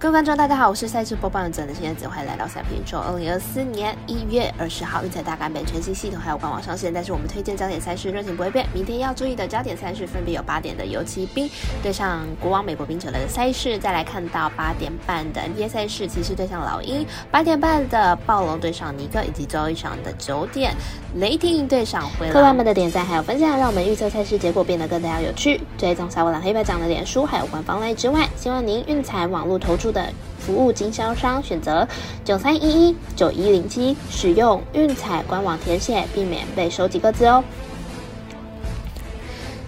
各位观众，大家好，我是赛事播报员的现在只欢迎来到赛评宇宙。二零二四年一月二十号，运彩大改版全新系统还有官网上线，但是我们推荐焦点赛事热情不会变。明天要注意的焦点赛事分别有八点的游骑兵对上国王美国冰球的赛事，再来看到八点半的 NBA 赛事骑士对上老鹰，八点半的暴龙对上尼克，以及最后一场的九点雷霆对上灰狼。客官们的点赞还有分享，让我们预测赛事结果变得更加有趣。追踪小五郎黑白奖的脸书还有官方类之外，希望您运彩网络投注。的服务经销商选择九三一一九一零七，使用运彩官网填写，避免被收几个字哦。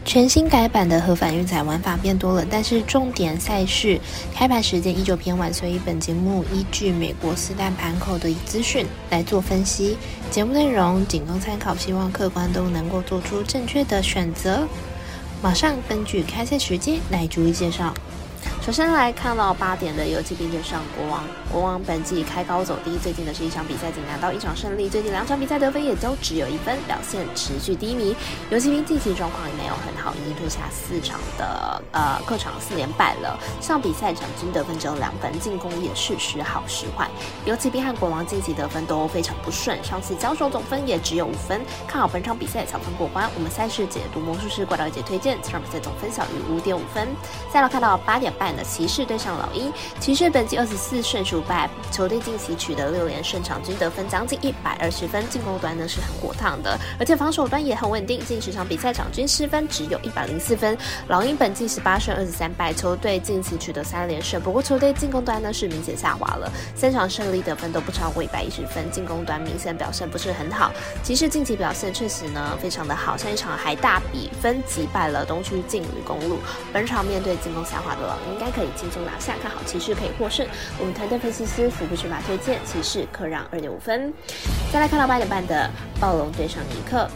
全新改版的合法运彩玩法变多了，但是重点赛事开盘时间依旧偏晚，所以本节目依据美国四大盘口的资讯来做分析，节目内容仅供参考，希望客观都能够做出正确的选择。马上根据开赛时间来逐一介绍。首先来看到八点的游击兵对上国王，国王本季开高走低，最近的是一场比赛仅拿到一场胜利，最近两场比赛得分也都只有一分，表现持续低迷。游击兵近期状况也没有很好，已经吞下四场的呃客场四连败了。上比赛场均得分只有两分，进攻也是时好时坏。游击兵和国王近期得分都非常不顺，上次交手总分也只有五分。看好本场比赛小分过关。我们赛事解读魔术师怪盗姐推荐这场比赛总分小于五点五分。再来看到八点半。的骑士对上老鹰，骑士本季二十四胜十五败，球队近期取得六连胜，场均得分将近一百二十分，进攻端呢是很火烫的，而且防守端也很稳定，近十场比赛场均失分只有一百零四分。老鹰本季十八胜二十三败，球队近期取得三连胜，不过球队进攻端呢是明显下滑了，三场胜利得分都不超过一百一十分，进攻端明显表现不是很好。骑士近期表现确实呢非常的好，上一场还大比分击败了东区劲旅公路，本场面对进攻下滑的老鹰。应该可以轻松拿下，看好骑士可以获胜。我们团队分析师福布学法推荐骑士客让二点五分。再来看到八点半的暴龙对上尼克。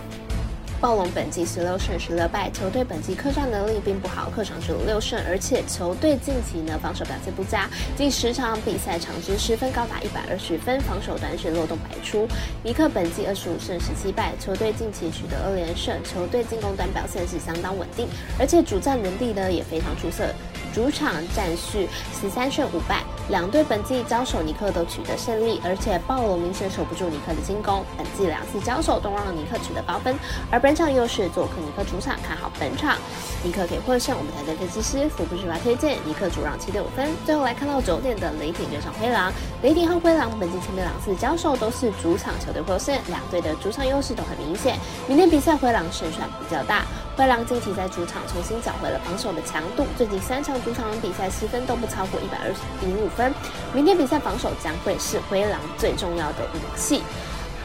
暴龙本季十六胜十六败，球队本季客战能力并不好，客场只有六胜，而且球队近期呢防守表现不佳，近十场比赛场均失分高达一百二十分，防守端是漏洞百出。尼克本季二十五胜十七败，球队近期取得二连胜，球队进攻端表现是相当稳定，而且主战能力呢也非常出色，主场战序十三胜五败。两队本季交手，尼克都取得胜利，而且暴龙明显守不住尼克的进攻。本季两次交手都让尼克取得高分，而本场又是做客尼克主场，看好本场尼克可以获胜。我们团队分析师福布斯来推荐尼克主让七点五分。最后来看到九点的雷霆对上灰狼，雷霆和灰狼本季前面两次交手都是主场球队获胜，两队的主场优势都很明显。明天比赛灰狼胜算比较大。灰狼近期在主场重新找回了防守的强度，最近三场主场比赛失分都不超过一百二十零五分。明天比赛防守将会是灰狼最重要的武器。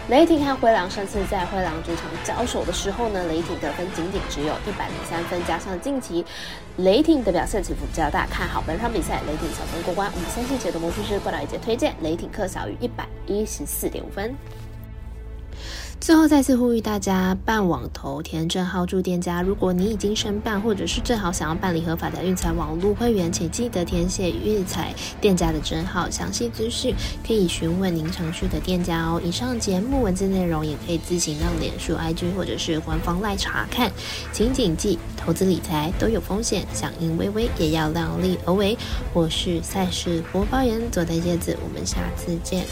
雷霆和灰狼上次在灰狼主场交手的时候呢，雷霆得分仅仅只有一百零三分，加上近期雷霆的表现起伏比较大，看好本场比赛雷霆小分过关。我们相信解读魔术师过来一节推荐雷霆客小于一百一十四点五分。最后再次呼吁大家办网投填证号注店家。如果你已经申办，或者是正好想要办理合法的运彩网络会员，请记得填写运彩店家的证号。详细资讯可以询问您常去的店家哦。以上节目文字内容也可以自行到脸书、IG 或者是官方来查看。请谨记，投资理财都有风险，响应微微也要量力而为。我是赛事播报员佐藤叶子，我们下次见。